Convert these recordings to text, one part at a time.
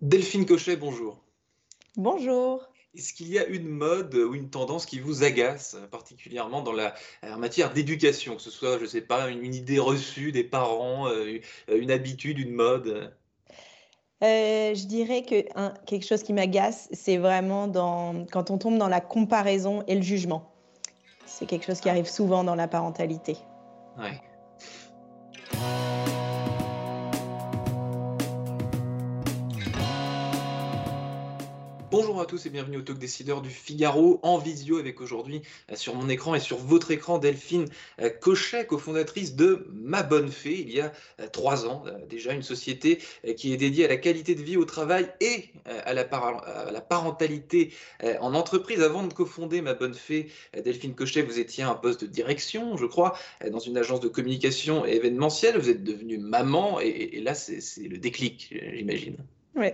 Delphine Cochet, bonjour. Bonjour. Est-ce qu'il y a une mode ou une tendance qui vous agace, particulièrement dans la en matière d'éducation, que ce soit, je ne sais pas, une, idée reçue des parents, euh, une habitude, une mode? Euh, je dirais que quelque chose qui m'agace, c'est vraiment dans, quand on tombe dans la comparaison et le jugement. C'est quelque chose qui arrive souvent dans la parentalité. Ouais. Bonjour à tous et bienvenue au Talk Décideur du Figaro en visio avec aujourd'hui euh, sur mon écran et sur votre écran Delphine euh, Cochet, cofondatrice de Ma Bonne Fée, il y a euh, trois ans déjà, une société qui est dédiée à la qualité de vie au travail et à la, parentalité en entreprise. Avant de cofonder Ma Bonne Fée, Delphine Cochet, vous étiez à un poste de direction, je crois, dans une agence de communication événementielle. Vous êtes devenue maman et, et là, c'est le déclic, j'imagine. Oui.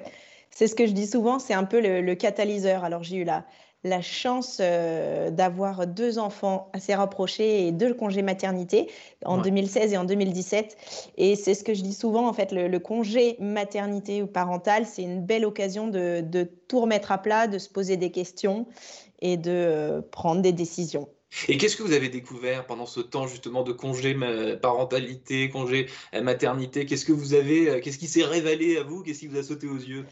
C'est ce que je dis souvent, c'est un peu le, catalyseur. Alors j'ai eu la, la chance euh, d'avoir deux enfants assez rapprochés et deux congés maternité en 2016 et en 2017. Et c'est ce que je dis souvent, en fait, le, congé maternité ou parental, c'est une belle occasion de, de, tout remettre à plat, de se poser des questions et de euh, prendre des décisions. Et qu'est-ce que vous avez découvert pendant ce temps justement de congé parentalité, congé euh, maternité? Qu'est-ce que vous avez, qu'est-ce qui s'est révélé à vous? Qu'est-ce qui vous a sauté aux yeux?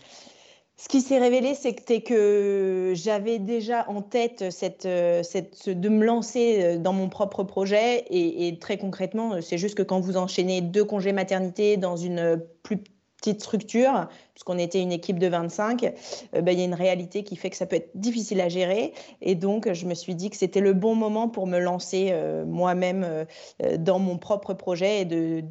Ce qui s'est révélé, c'est que j'avais déjà en tête cette, de me lancer euh, dans mon propre projet. Et, très concrètement, c'est juste que quand vous enchaînez deux congés maternité dans une plus petite structure, puisqu'on était une équipe de 25, euh, ben, il y a une réalité qui fait que ça peut être difficile à gérer. Et donc, je me suis dit que c'était le bon moment pour me lancer euh, moi-même dans mon propre projet et de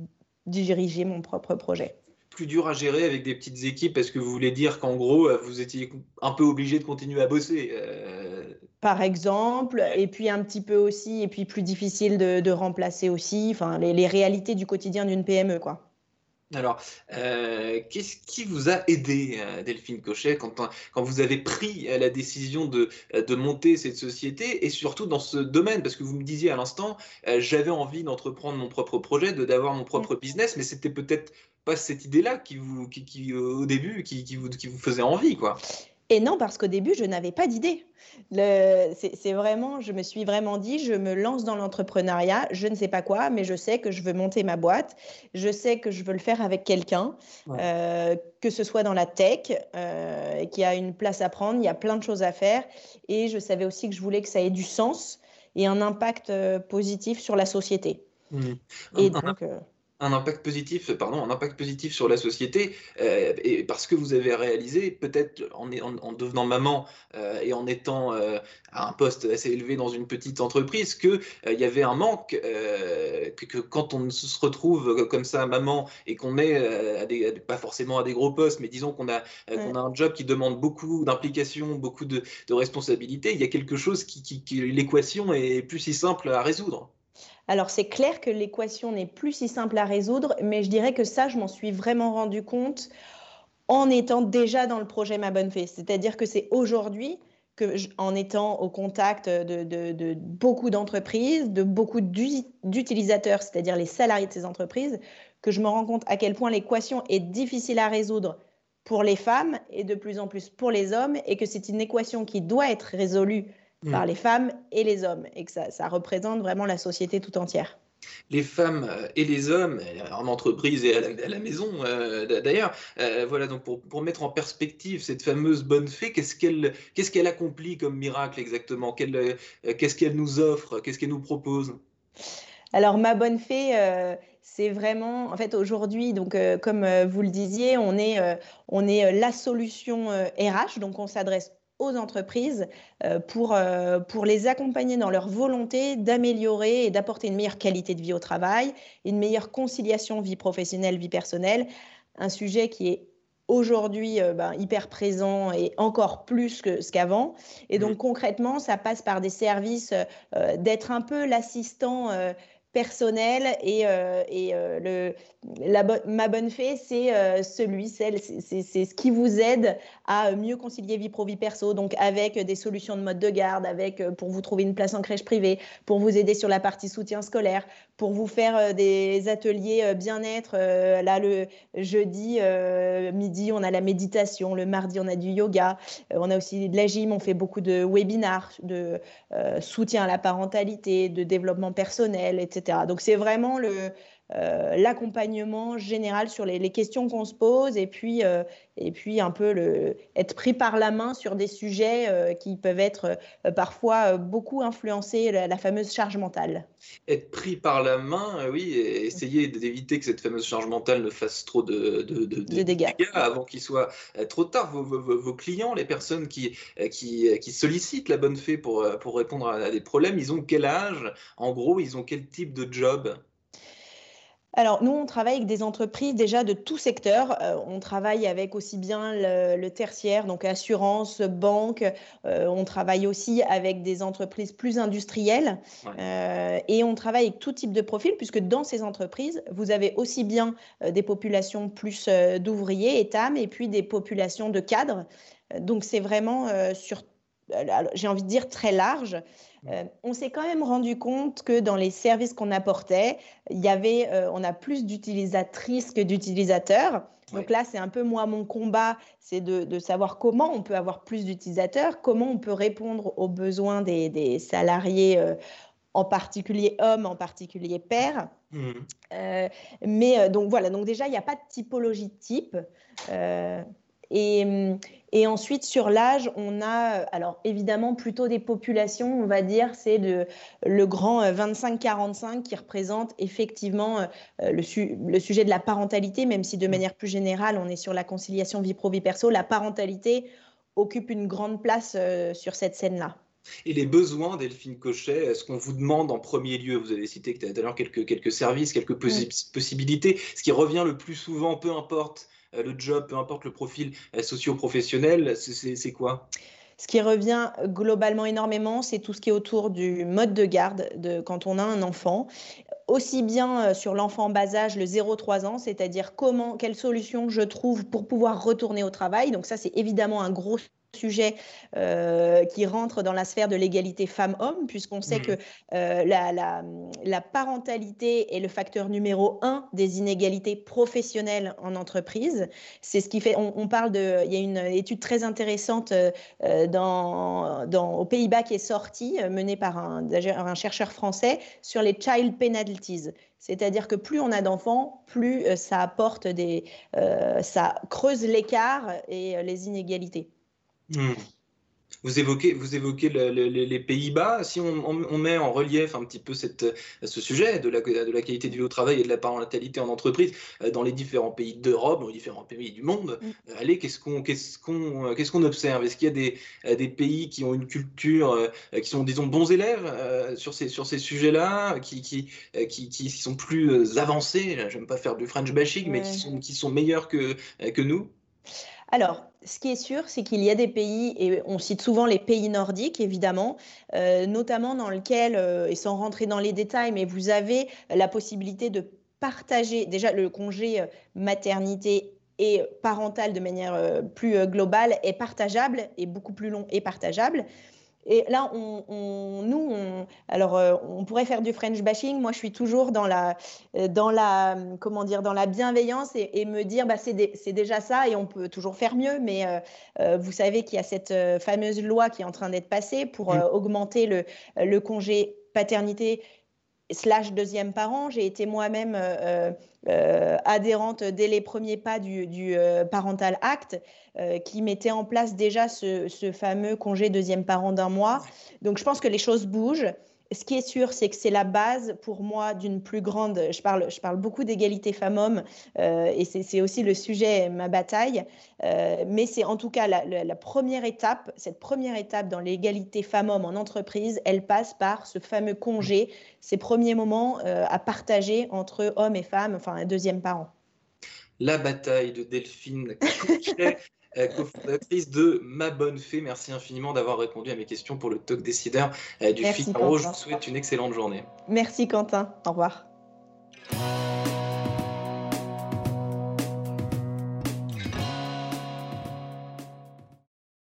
diriger mon propre projet plus dur à gérer avec des petites équipes Est-ce que vous voulez dire qu'en gros, euh, vous étiez un peu obligé de continuer à bosser euh? Par exemple, et puis un petit peu aussi, et puis plus difficile de, remplacer aussi, enfin, les, les réalités du quotidien d'une PME, quoi. Alors, euh, qu'est-ce qui vous a aidé, euh, Delphine Cochet, quand, quand vous avez pris euh, la décision de, de monter cette société et surtout dans ce domaine? Parce que vous me disiez à l'instant, j'avais envie d'entreprendre mon propre projet, de d'avoir mon propre business, mais c'était peut-être pas cette idée-là qui vous, qui, qui, au début, qui, qui, vous, qui vous faisait envie, quoi. Et non, parce qu'au début, je n'avais pas d'idée. C'est vraiment, je me suis vraiment dit, je me lance dans l'entrepreneuriat, je ne sais pas quoi, mais je sais que je veux monter ma boîte, je sais que je veux le faire avec quelqu'un, euh, que ce soit dans la tech, euh, qui a une place à prendre, il y a plein de choses à faire. Et je savais aussi que je voulais que ça ait du sens et un impact euh, positif sur la société. Mmh. Et donc, un impact positif, pardon, un impact positif sur la société, euh, et parce que vous avez réalisé, peut-être en, en, devenant maman euh, et en étant euh, à un poste assez élevé dans une petite entreprise, qu'il il y avait un manque, que, que, quand on se retrouve comme ça maman et qu'on est à des, pas forcément à des gros postes, mais disons qu'on a, qu'on a un job qui demande beaucoup d'implication, beaucoup de, de responsabilités, il y a quelque chose qui, qui, qui l'équation est plus si simple à résoudre. Alors c'est clair que l'équation n'est plus si simple à résoudre, mais je dirais que ça, je m'en suis vraiment rendu compte en étant déjà dans le projet Ma Bonne Fée. C'est-à-dire que c'est aujourd'hui que, en étant au contact de, beaucoup d'entreprises, de beaucoup d'utilisateurs, c'est-à-dire les salariés de ces entreprises, que je me rends compte à quel point l'équation est difficile à résoudre pour les femmes et de plus en plus pour les hommes, et que c'est une équation qui doit être résolue par mm. les femmes et les hommes, et que ça, représente vraiment la société tout entière les femmes euh, et les hommes en entreprise et à la, maison euh, d'ailleurs. Euh, voilà, donc pour, mettre en perspective cette fameuse bonne fée, qu'est-ce qu'elle qu'est-ce qu'elle accomplit comme miracle exactement? Qu'est-ce qu'elle nous offre? Qu'est-ce qu'elle nous propose? Alors, ma bonne fée, c'est vraiment, en fait, aujourd'hui, donc comme vous le disiez, on est, on est la solution RH, donc on s'adresse aux entreprises euh, pour, euh, pour les accompagner dans leur volonté d'améliorer et d'apporter une meilleure qualité de vie au travail, une meilleure conciliation vie professionnelle, vie personnelle, un sujet qui est aujourd'hui euh, ben, hyper présent et encore plus que ce qu'avant. Et donc concrètement, ça passe par des services d'être un peu l'assistant personnel et, euh, et euh, le, la ma bonne fée, c'est euh, celui, celle, c'est ce qui vous aide à mieux concilier vie pro, vie perso, donc avec des solutions de mode de garde, avec pour vous trouver une place en crèche privée, pour vous aider sur la partie soutien scolaire, pour vous faire des ateliers bien-être. là, le jeudi, midi, on a la méditation, le mardi, on a du yoga, on a aussi de la gym, on fait beaucoup de webinars, de soutien à la parentalité, de développement personnel, etc. Donc c'est vraiment le, euh, l'accompagnement général sur les, questions qu'on se pose et puis, euh, et puis un peu le, être pris par la main sur des sujets euh, qui peuvent être parfois beaucoup influencés, la, fameuse charge mentale. Être pris par la main, oui, et essayer d'éviter que cette fameuse charge mentale ne fasse trop de, de, dégâts. avant qu'il soit trop tard. Vos, vos, clients, les personnes qui, qui, qui, sollicitent la bonne fée pour, pour répondre à des problèmes, ils ont quel âge? En gros, ils ont quel type de job? Alors, nous, on travaille avec des entreprises déjà de tout secteur. Euh, on travaille avec aussi bien le, tertiaire, donc assurance, banque. Euh, on travaille aussi avec des entreprises plus industrielles. Euh, et on travaille avec tout type de profil, puisque dans ces entreprises, vous avez aussi bien des populations plus d'ouvriers, ETAM, et puis des populations de cadres. Donc, c'est vraiment sur, j'ai envie de dire, très large. Euh, on s'est quand même rendu compte que dans les services qu'on apportait, il y avait, euh, on a plus d'utilisatrices que d'utilisateurs. Donc là, c'est un peu moi mon combat, c'est de, savoir comment on peut avoir plus d'utilisateurs, comment on peut répondre aux besoins des, salariés, euh, en particulier hommes, en particulier pères. Mmh. mais donc voilà, donc déjà, il n'y a pas de typologie de type. Et, et ensuite, sur l'âge, on a, alors évidemment, plutôt des populations, on va dire, c'est le grand 25-45 euh, qui représente effectivement euh, le, le, sujet de la parentalité, même si de mmh. manière plus générale, on est sur la conciliation vie pro-vie perso. La parentalité occupe une grande place euh, sur cette scène-là. Et les besoins, Delphine Cochet, est-ce qu'on vous demande en premier lieu, vous avez cité tout à l'heure quelques, quelques services, quelques possibilités, ce qui revient le plus souvent, peu importe euh, le job, peu importe le profil euh, socio-professionnel, c'est quoi? Ce qui revient globalement énormément, c'est tout ce qui est autour du mode de garde de, quand on a un enfant. Aussi bien euh, sur l'enfant bas âge, le 0-3 ans, c'est-à-dire comment, quelle solution je trouve pour pouvoir retourner au travail. Donc ça, c'est évidemment un gros sujet euh, qui rentre dans la sphère de l'égalité femmes-hommes, puisqu'on sait mmh. que euh, la, parentalité est le facteur numéro un des inégalités professionnelles en entreprise. C'est ce qui fait, on, parle de, il y a une étude très intéressante euh, dans, dans, aux Pays-Bas qui est sortie, menée par un, un chercheur français, sur les child penalties. C'est-à-dire que plus on a d'enfants, plus ça apporte des, ça creuse l'écart et les inégalités. Hmm. Vous évoquez, vous évoquez les Pays-Bas. Si on, met en relief un petit peu cette, ce sujet de la, de la, qualité de vie au travail et de la parentalité en entreprise euh, dans les différents pays d'Europe, dans les différents pays du monde, mm. euh, allez, qu'est-ce qu'on qu'est-ce qu'on euh, qu'est-ce qu'on observe? Est-ce qu'il y a des, des pays qui ont une culture, qui sont, disons, bons élèves sur ces, sur ces sujets-là, qui, qui, qui, qui, sont plus avancés? J'aime pas faire du French bashing, mais qui sont, qui sont meilleurs que, que nous? Alors, ce qui est sûr, c'est qu'il y a des pays, et on cite souvent les pays nordiques, évidemment, euh, notamment dans lesquels, euh, et sans rentrer dans les détails, mais vous avez la possibilité de partager déjà le congé euh, maternité et parental de manière plus globale est partageable et beaucoup plus long et partageable. Et là, on, nous, alors, euh, on pourrait faire du French bashing. Moi, je suis toujours dans la, euh, dans la, comment dire, dans la bienveillance et, me dire, bah, c'est, déjà ça et on peut toujours faire mieux. Mais euh, vous savez qu'il y a cette fameuse loi qui est en train d'être passée pour augmenter le, le congé paternité slash deuxième parent. J'ai été moi-même euh, euh, adhérente dès les premiers pas du, euh, Parental Act qui mettait en place déjà ce, ce fameux congé deuxième parent d'un mois. Donc je pense que les choses bougent ce qui est sûr, c'est que c'est la base pour moi d'une plus grande. Je parle, je parle beaucoup d'égalité femmes-hommes euh, et c'est aussi le sujet, ma bataille. Euh, mais c'est en tout cas la, première étape, cette première étape dans l'égalité femmes-hommes en entreprise, elle passe par ce fameux congé, ces premiers moments euh, à partager entre hommes et femmes, enfin un deuxième parent. La bataille de Delphine euh, cofondatrice de Ma Bonne Fée. Merci infiniment d'avoir répondu à mes questions pour le talk décideur euh, du Figaro. Je vous souhaite une excellente journée. Merci Quentin. Au revoir.